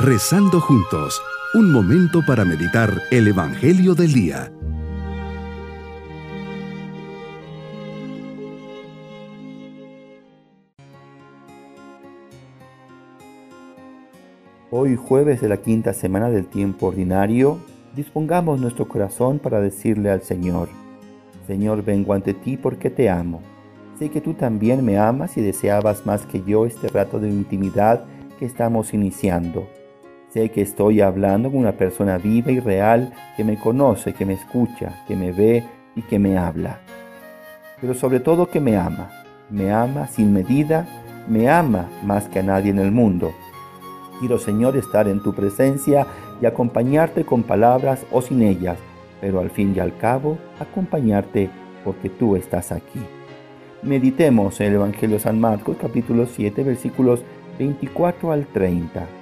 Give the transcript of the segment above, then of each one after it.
Rezando juntos, un momento para meditar el Evangelio del Día. Hoy jueves de la quinta semana del tiempo ordinario, dispongamos nuestro corazón para decirle al Señor, Señor, vengo ante ti porque te amo. Sé que tú también me amas y deseabas más que yo este rato de intimidad que estamos iniciando. Sé que estoy hablando con una persona viva y real que me conoce, que me escucha, que me ve y que me habla. Pero sobre todo que me ama. Me ama sin medida, me ama más que a nadie en el mundo. Quiero, Señor, estar en tu presencia y acompañarte con palabras o sin ellas, pero al fin y al cabo acompañarte porque tú estás aquí. Meditemos en el Evangelio de San Marcos capítulo 7 versículos 24 al 30.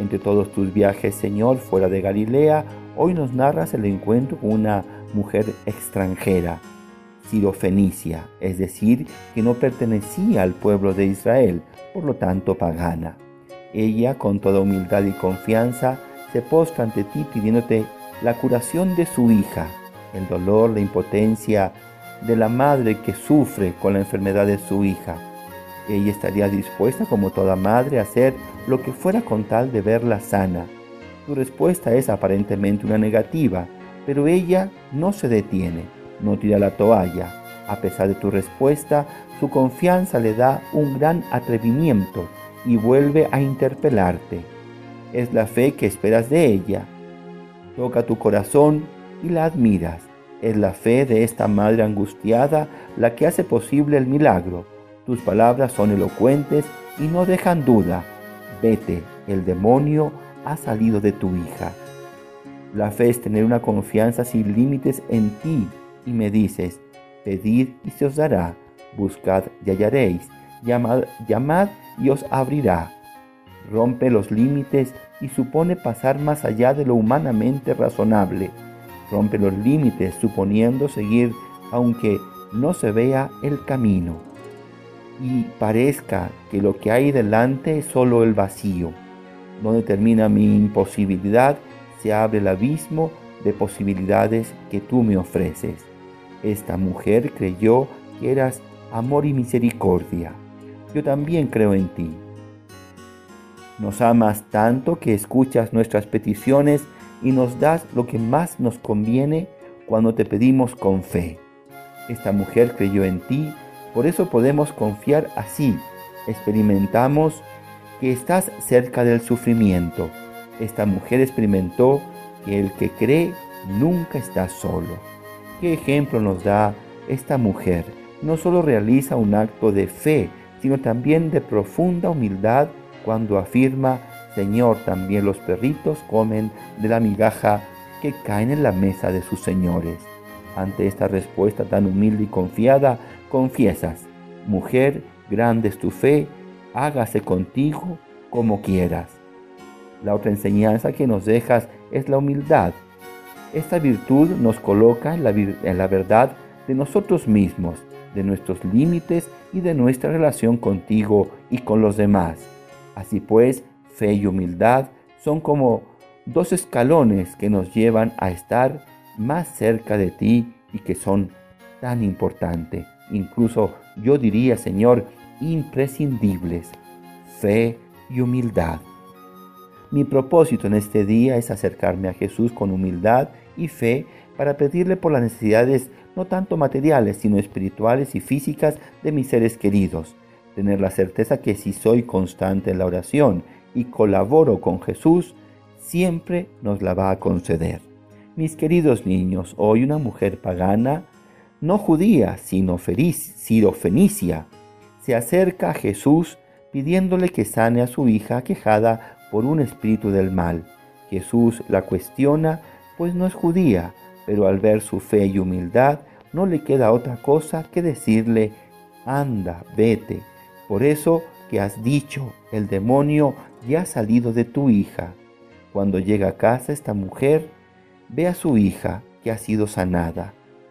Entre todos tus viajes, Señor, fuera de Galilea, hoy nos narras el encuentro con una mujer extranjera, sirofenicia, es decir, que no pertenecía al pueblo de Israel, por lo tanto pagana. Ella, con toda humildad y confianza, se postra ante ti pidiéndote la curación de su hija, el dolor, la impotencia de la madre que sufre con la enfermedad de su hija. Ella estaría dispuesta, como toda madre, a hacer lo que fuera con tal de verla sana. Tu respuesta es aparentemente una negativa, pero ella no se detiene, no tira la toalla. A pesar de tu respuesta, su confianza le da un gran atrevimiento y vuelve a interpelarte. Es la fe que esperas de ella. Toca tu corazón y la admiras. Es la fe de esta madre angustiada la que hace posible el milagro. Tus palabras son elocuentes y no dejan duda. Vete, el demonio ha salido de tu hija. La fe es tener una confianza sin límites en ti y me dices, pedid y se os dará, buscad y hallaréis, llamad, llamad y os abrirá. Rompe los límites y supone pasar más allá de lo humanamente razonable rompe los límites suponiendo seguir aunque no se vea el camino y parezca que lo que hay delante es solo el vacío. Donde termina mi imposibilidad, se abre el abismo de posibilidades que tú me ofreces. Esta mujer creyó que eras amor y misericordia. Yo también creo en ti. Nos amas tanto que escuchas nuestras peticiones y nos das lo que más nos conviene cuando te pedimos con fe. Esta mujer creyó en ti, por eso podemos confiar así. Experimentamos que estás cerca del sufrimiento. Esta mujer experimentó que el que cree nunca está solo. ¿Qué ejemplo nos da esta mujer? No solo realiza un acto de fe, sino también de profunda humildad cuando afirma Señor, también los perritos comen de la migaja que caen en la mesa de sus señores. Ante esta respuesta tan humilde y confiada, confiesas, mujer, grande es tu fe, hágase contigo como quieras. La otra enseñanza que nos dejas es la humildad. Esta virtud nos coloca en la, en la verdad de nosotros mismos, de nuestros límites y de nuestra relación contigo y con los demás. Así pues, fe y humildad son como dos escalones que nos llevan a estar más cerca de ti y que son tan importantes. Incluso yo diría, Señor, imprescindibles. Fe y humildad. Mi propósito en este día es acercarme a Jesús con humildad y fe para pedirle por las necesidades no tanto materiales, sino espirituales y físicas de mis seres queridos. Tener la certeza que si soy constante en la oración y colaboro con Jesús, siempre nos la va a conceder. Mis queridos niños, hoy una mujer pagana, no judía, sino fenicia, se acerca a Jesús pidiéndole que sane a su hija quejada por un espíritu del mal. Jesús la cuestiona, pues no es judía, pero al ver su fe y humildad, no le queda otra cosa que decirle, anda, vete. Por eso que has dicho, el demonio ya ha salido de tu hija. Cuando llega a casa esta mujer, ve a su hija que ha sido sanada.